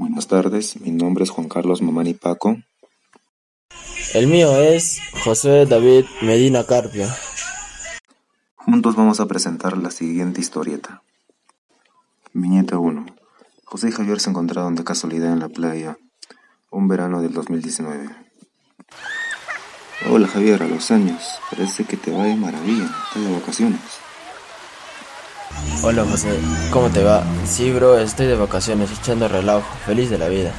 Buenas tardes, mi nombre es Juan Carlos Mamani Paco. El mío es José David Medina Carpio. Juntos vamos a presentar la siguiente historieta. Viñeta 1. José y Javier se encontraron de casualidad en la playa un verano del 2019. Hola Javier, a los años. Parece que te va de maravilla. Estás de vacaciones. Hola José, ¿cómo te va? Sí, bro, estoy de vacaciones, echando relajo, feliz de la vida.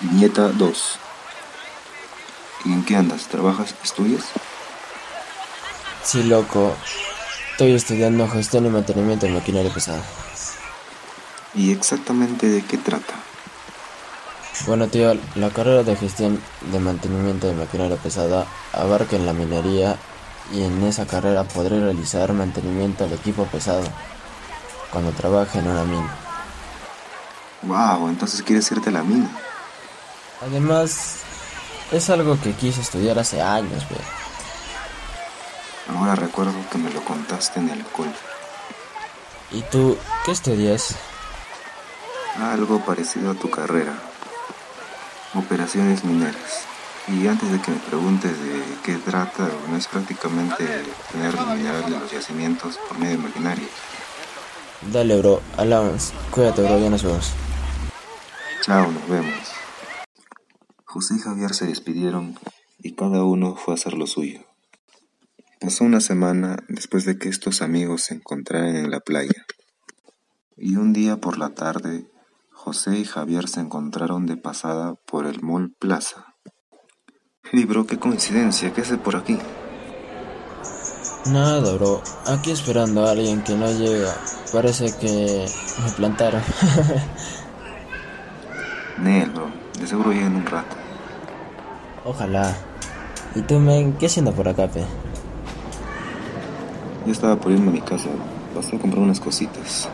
Viñeta 2. ¿Y en qué andas? ¿Trabajas? ¿Estudias? Sí, loco. Estoy estudiando gestión y mantenimiento de maquinaria pesada. ¿Y exactamente de qué trata? Bueno, tío, la carrera de gestión de mantenimiento de maquinaria pesada abarca en la minería y en esa carrera podré realizar mantenimiento al equipo pesado cuando trabaje en una mina. Wow, entonces quieres irte a la mina. Además, es algo que quise estudiar hace años, ve. Ahora recuerdo que me lo contaste en el cole. ¿Y tú qué estudias? Algo parecido a tu carrera. Operaciones mineras. Y antes de que me preguntes de qué trata, no es prácticamente tener mineral de los yacimientos por medio de maquinaria. Dale, bro, allowance. Cuídate, bro, ya nos vemos. Chao, nos vemos. José y Javier se despidieron y cada uno fue a hacer lo suyo. Pasó una semana después de que estos amigos se encontraran en la playa. Y un día por la tarde, José y Javier se encontraron de pasada por el Mall Plaza. Y bro, qué coincidencia, ¿qué hace por aquí? Nada, bro. Aquí esperando a alguien que no llega. Parece que me plantaron. Nel, bro, de seguro llega en un rato. Ojalá. ¿Y tú, men, qué haciendo por acá, pe? Yo estaba por irme a mi casa, pasé a comprar unas cositas.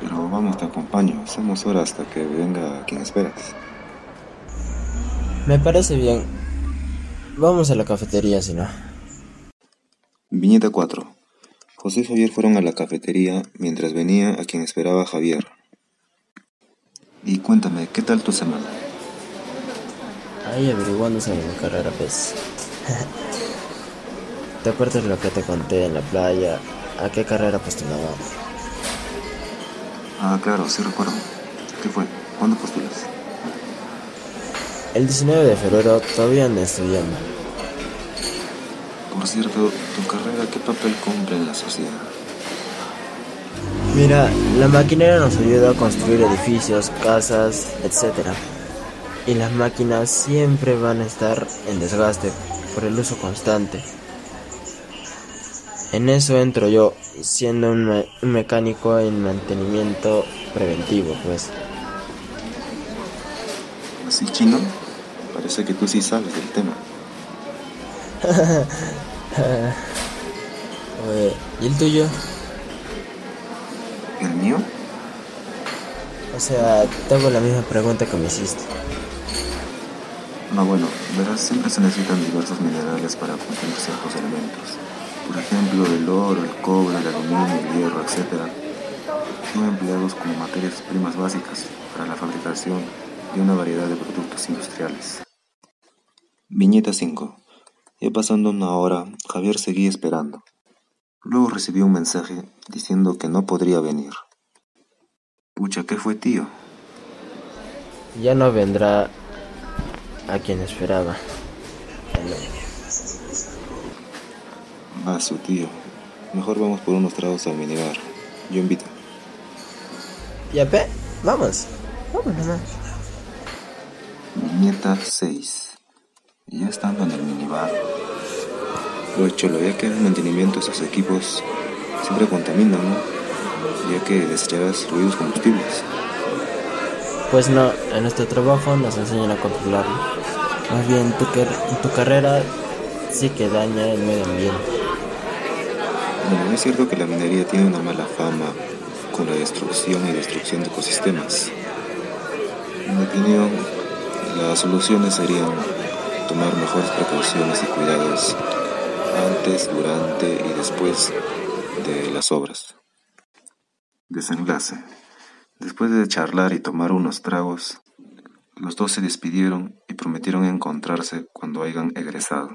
Pero vamos, te acompaño. Hacemos hora hasta que venga quien esperas. Me parece bien. Vamos a la cafetería, si no. Viñeta 4. José y Javier fueron a la cafetería mientras venía a quien esperaba Javier. Y cuéntame, ¿qué tal tu semana? Ahí averiguando sobre mi carrera, pues. ¿Te acuerdas lo que te conté en la playa? ¿A qué carrera postulaba? Ah, claro, sí recuerdo. ¿Qué fue? ¿Cuándo postulas? El 19 de febrero todavía ando estudiando. Por cierto, ¿tu carrera qué papel cumple en la sociedad? Mira, la maquinaria nos ayuda a construir edificios, casas, etc. Y las máquinas siempre van a estar en desgaste por el uso constante. En eso entro yo, siendo un, me- un mecánico en mantenimiento preventivo, pues. ¿Así chino? Parece que tú sí sabes del tema. Oye, ¿y el tuyo? ¿El mío? O sea, te hago la misma pregunta que me hiciste. No, bueno, verás, siempre se necesitan diversos minerales para construir ciertos elementos. Por ejemplo, el oro, el cobre, el aluminio, el hierro, etc. Son empleados como materias primas básicas para la fabricación de una variedad de productos industriales. Viñeta 5. Ya pasando una hora, Javier seguía esperando. Luego recibió un mensaje diciendo que no podría venir. Pucha, ¿qué fue, tío? Ya no vendrá a quien esperaba. Va, su tío. Mejor vamos por unos tragos al minibar. Yo invito. Ya, pe, vamos. Vamos nomás. Viñeta 6. Ya estando en el minibar. Cholo, ya que el mantenimiento de esos equipos siempre contaminan, ¿no? Ya que desecharás ruidos combustibles. Pues no, en nuestro trabajo nos enseñan a controlarlo. Más bien, tu, tu carrera sí que daña el medio ambiente. Bueno, es cierto que la minería tiene una mala fama con la destrucción y destrucción de ecosistemas. En mi opinión, las soluciones serían tomar mejores precauciones y cuidados antes, durante y después de las obras. Desenlace. Después de charlar y tomar unos tragos, los dos se despidieron y prometieron encontrarse cuando hayan egresado.